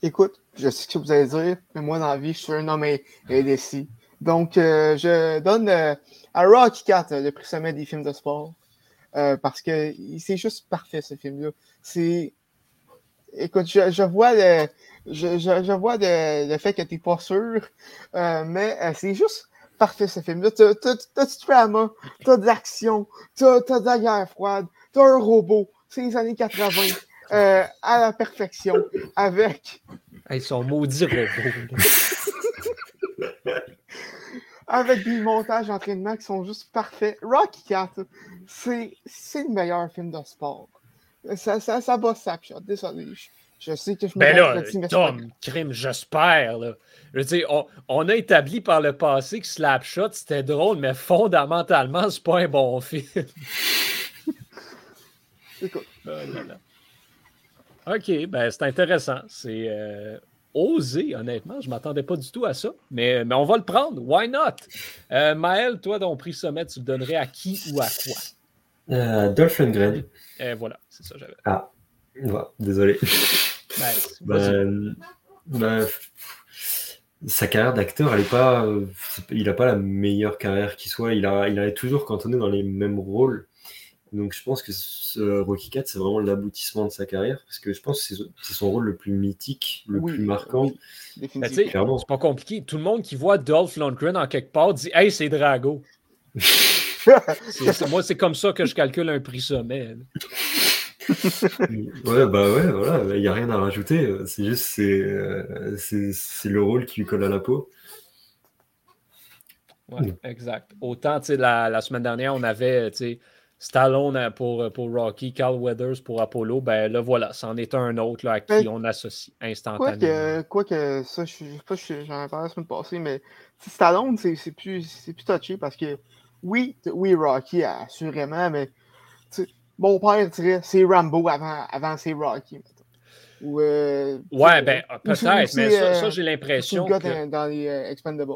Écoute, je sais ce que vous allez dire, mais moi, dans la vie, je suis un homme indécis. Donc, euh, je donne euh, à Rocky 4 le prix sommet des films de sport. Euh, parce que c'est juste parfait, ce film-là. C'est. Écoute, je, vois le. Je, vois le, fait que tu n'es pas sûr, mais c'est juste parfait ce film-là. Tu as, du drama, tu as de l'action, tu as, de la guerre froide, tu as un robot, c'est les années 80. Euh, à la perfection avec. Ils sont maudits robots. Avec des montages d'entraînement qui sont juste parfaits. Rocky 4, c'est le meilleur film de sport. Ça, ça, ça bat Sapshot, désolé. Je, sais que je me Ben là, Tom, crime, j'espère. Je veux dire, on, a établi par le passé que Slapshot, c'était drôle, mais fondamentalement, c'est pas un bon film. Écoute. Oh OK, ben c'est intéressant. C'est euh, osé, honnêtement. Je ne m'attendais pas du tout à ça. Mais, mais on va le prendre. Why not? Euh, Maël, toi, ton prix sommet, tu le donnerais à qui ou à quoi? Euh, Dolph Lundgren. Et voilà, c'est ça j'avais. Ah, désolé. Ben, ben, sa carrière d'acteur, elle est pas, il n'a pas la meilleure carrière qui soit. Il a, il a toujours cantonné dans les mêmes rôles. Donc je pense que ce Rocky 4, c'est vraiment l'aboutissement de sa carrière, parce que je pense que c'est son rôle le plus mythique, le plus marquant. Oui, c'est pas compliqué. Tout le monde qui voit Dolph Lundgren en quelque part dit Hey, c'est Drago. moi, c'est comme ça que je calcule un prix sommet. ouais, bah ouais, voilà, il n'y a rien à rajouter. C'est juste, c'est euh, le rôle qui lui colle à la peau. Ouais, exact. Autant, tu sais, la, la, semaine dernière, on avait, tu sais, Stallone pour, pour Rocky, Carl Weathers pour Apollo, ben là voilà, c'en est un autre là, à qui on associe instantanément. Quoi que, ça, je sais pas, j'en ai parlé la semaine passée, mais Stallone, c'est plus, plus touché parce que oui, oui, Rocky, assurément, mais mon père dirait c'est Rambo avant, avant c'est Rocky. Ou, euh, ouais, ben peut-être, mais ça, ça j'ai l'impression. Que... Dans, dans les euh, Expendables.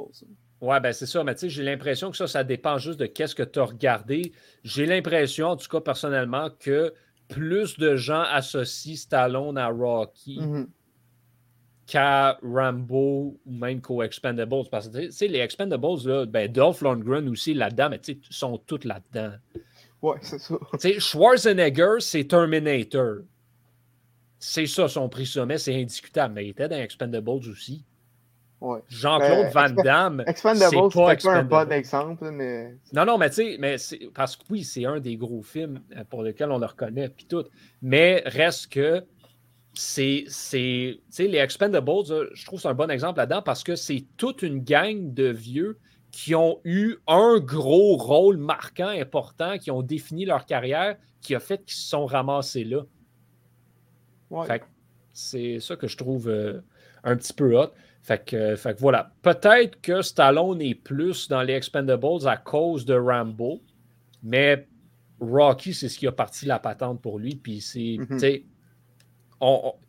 Ouais, ben c'est ça, mais tu sais, j'ai l'impression que ça, ça dépend juste de qu'est-ce que tu as regardé. J'ai l'impression, en tout cas personnellement, que plus de gens associent Stallone à Rocky mm-hmm. qu'à Rambo ou même qu'aux Expendables. Parce que tu sais, les Expendables, là, ben Dolph Lundgren aussi là-dedans, mais tu sais, sont tous là-dedans. Ouais, c'est ça. Tu sais, Schwarzenegger, c'est Terminator. C'est ça son prix sommet, c'est indiscutable, mais il était dans Expendables aussi. Jean-Claude ben, Van Damme. Expendables, c'est pas un bon exemple, mais. Non, non, mais tu sais, mais parce que oui, c'est un des gros films euh, pour lesquels on le reconnaît, puis tout. Mais reste que c'est. Tu sais, les Expendables, je trouve que c'est un bon exemple là-dedans parce que c'est toute une gang de vieux qui ont eu un gros rôle marquant, important, qui ont défini leur carrière, qui a fait qu'ils se sont ramassés là. Ouais. c'est ça que je trouve euh, un petit peu hot. Fait que, voilà. Peut-être que Stallone est plus dans les Expendables à cause de Rambo, mais Rocky, c'est ce qui a parti la patente pour lui. Puis c'est. Mhm.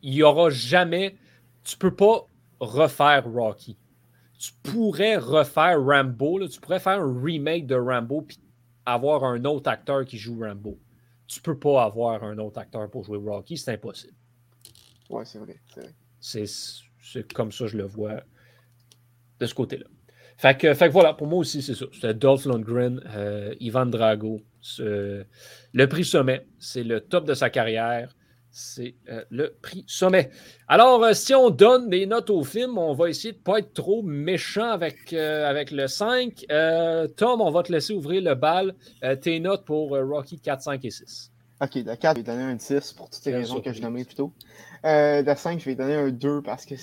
Il n'y aura jamais. Tu peux pas refaire Rocky. Tu pourrais refaire Rambo. tu pourrais faire un remake de Rambo puis avoir un autre acteur qui joue Rambo. Tu peux pas avoir un autre acteur pour jouer Rocky, c'est impossible. Ouais, c'est vrai. C'est c'est comme ça que je le vois de ce côté-là. Fait que, voilà, pour moi aussi, c'est ça. C'était Dolph Lundgren, euh, Ivan Drago. le prix sommet, c'est le top de sa carrière. C'est euh, le prix sommet. Alors, euh, si on donne des notes au film, on va essayer de ne pas être trop méchant avec, avec le 5. Tom, on va te laisser ouvrir le bal. tes notes pour Rocky 4, 5 et 6. Ok, de 4, je vais donner un 6 pour toutes les raisons que je nommais plus tôt. Euh, de 5, je vais donner un 2 parce que,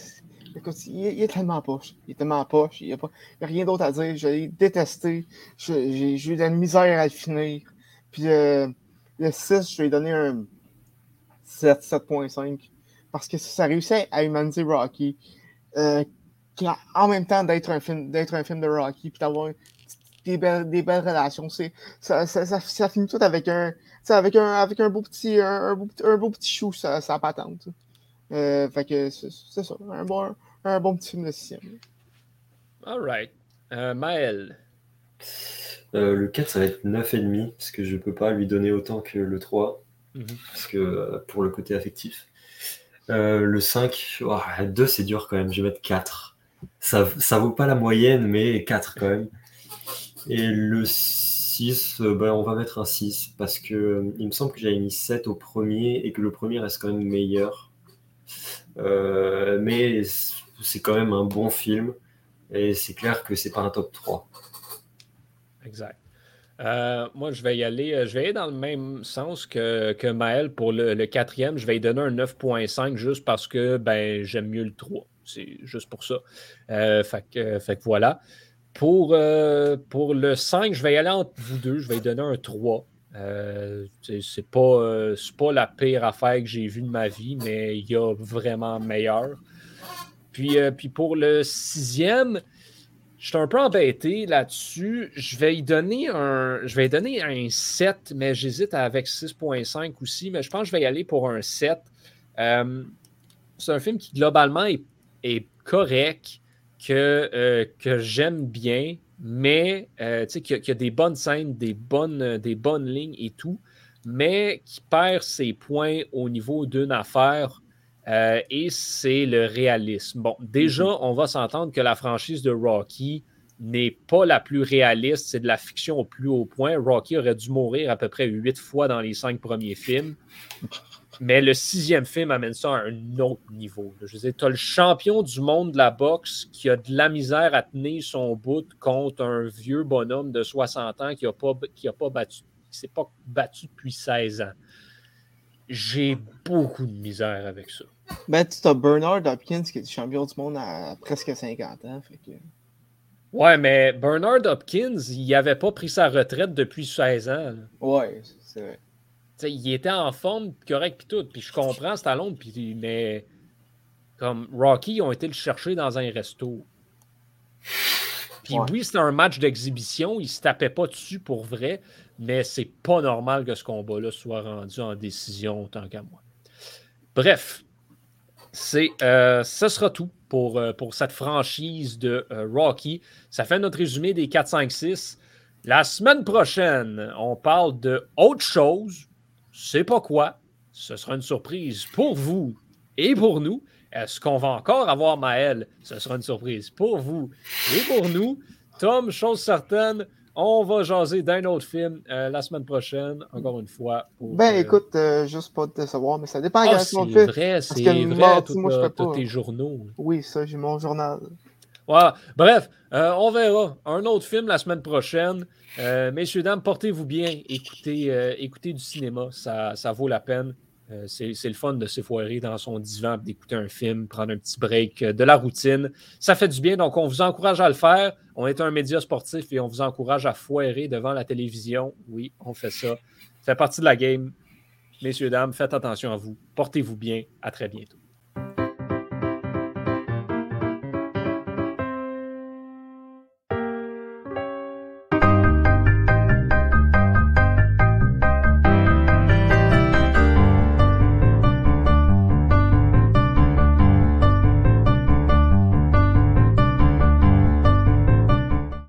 écoute, il, est tellement poche. Il est tellement poche. Il n'y a, a, rien d'autre à dire. Je l'ai détesté. J'ai eu de la misère à le finir. Puis, euh, le 6, je vais donner un 7, 7.5. Parce que ça réussit à humaniser Rocky. Euh, en même temps d'être un film d'être un film de Rocky puis d'avoir des belles, des belles relations. Ça, ça, ça, ça, finit tout avec un, avec un, avec un beau petit, un, beau, un beau petit chou, ça, ça patente. Euh, fait que c'est ça, un bon, un bon petit film de sixième. All right. Euh, Maël. Euh, le 4, ça va être 9,5, parce que je peux pas lui donner autant que le 3, mhm. parce que euh, pour le côté affectif. le 5, 2, c'est dur quand même, je vais mettre 4. Ça, ça vaut pas la moyenne, mais 4 quand même. Et le 6, ben, on va mettre un 6, parce que il me semble que j'avais mis 7 au premier, et que le premier reste quand même meilleur. mais c'est quand même un bon film. Et c'est clair que c'est pas un top 3. Exact. Euh, moi, je vais y aller. Euh, je vais aller dans le même sens que, que Maël pour le, quatrième. Je vais y donner un 9.5 juste parce que ben, j'aime mieux le 3. C'est juste pour ça. Euh, fait, que, voilà. Pour, pour le 5, je vais y aller entre vous deux. Je vais y donner un 3. c'est pas, pas la pire affaire que j'ai vue de ma vie, mais il y a vraiment meilleur. Puis, euh, puis pour le sixième, je suis un peu embêté là-dessus. Je vais y donner un, je vais donner un 7, mais j'hésite avec 6.5 aussi, mais je pense que je vais y aller pour un 7. Euh, c'est un film qui globalement est, correct, que, euh, que j'aime bien, mais qu'il y, a des bonnes scènes, des bonnes, des bonnes lignes et tout, mais qui perd ses points au niveau d'une affaire euh, et c'est le réalisme. Bon, déjà, mhm. on va s'entendre que la franchise de Rocky n'est pas la plus réaliste, c'est de la fiction au plus haut point. Rocky aurait dû mourir à peu près huit fois dans les cinq premiers films. Mais le sixième film amène ça à un autre niveau. Je veux dire, tu as le champion du monde de la boxe qui a de la misère à tenir son bout contre un vieux bonhomme de 60 ans qui n'a pas, qui a pas battu, qui s'est pas battu depuis 16 ans. J'ai beaucoup de misère avec ça. Ben, tu as Bernard Hopkins qui est champion du monde à presque 50 ans. Fait que... Ouais, mais Bernard Hopkins, il n'avait pas pris sa retraite depuis 16 ans. Ouais, c'est vrai. Il était en forme, correct, puis tout. Puis je comprends Stallone, puis, mais comme Rocky, ils ont été le chercher dans un resto. Puis oui, c'était un match d'exhibition, il se tapait pas dessus pour vrai, mais c'est pas normal que ce combat-là soit rendu en décision tant qu'à moi. Bref, c'est, euh, ce sera tout pour, euh, pour cette franchise de euh, Rocky. Ça fait notre résumé des 4, 5, 6. La semaine prochaine, on parle de autre chose. C'est pas quoi. Ce sera une surprise pour vous et pour nous. Est-ce qu'on va encore avoir Maël? Ce sera une surprise pour vous et pour nous. Tom, chose certaine, on va jaser d'un autre film euh, la semaine prochaine, encore une fois. ben euh, écoute, euh, juste pas te savoir, mais ça dépend ah, C'est vrai, c'est vrai, tous tes journaux. Oui, ça, j'ai mon journal. Bref, on verra. Un autre film la semaine prochaine. messieurs, dames, portez-vous bien. Écoutez, écoutez du cinéma, ça, vaut la peine. Euh, c'est le fun de s'effoirer dans son divan, d'écouter un film, prendre un petit break euh, de la routine. Ça fait du bien, donc on vous encourage à le faire. On est un média sportif et on vous encourage à foirer devant la télévision. Oui, on fait ça. Ça fait partie de la game. Messieurs, dames, faites attention à vous. Portez-vous bien. À très bientôt.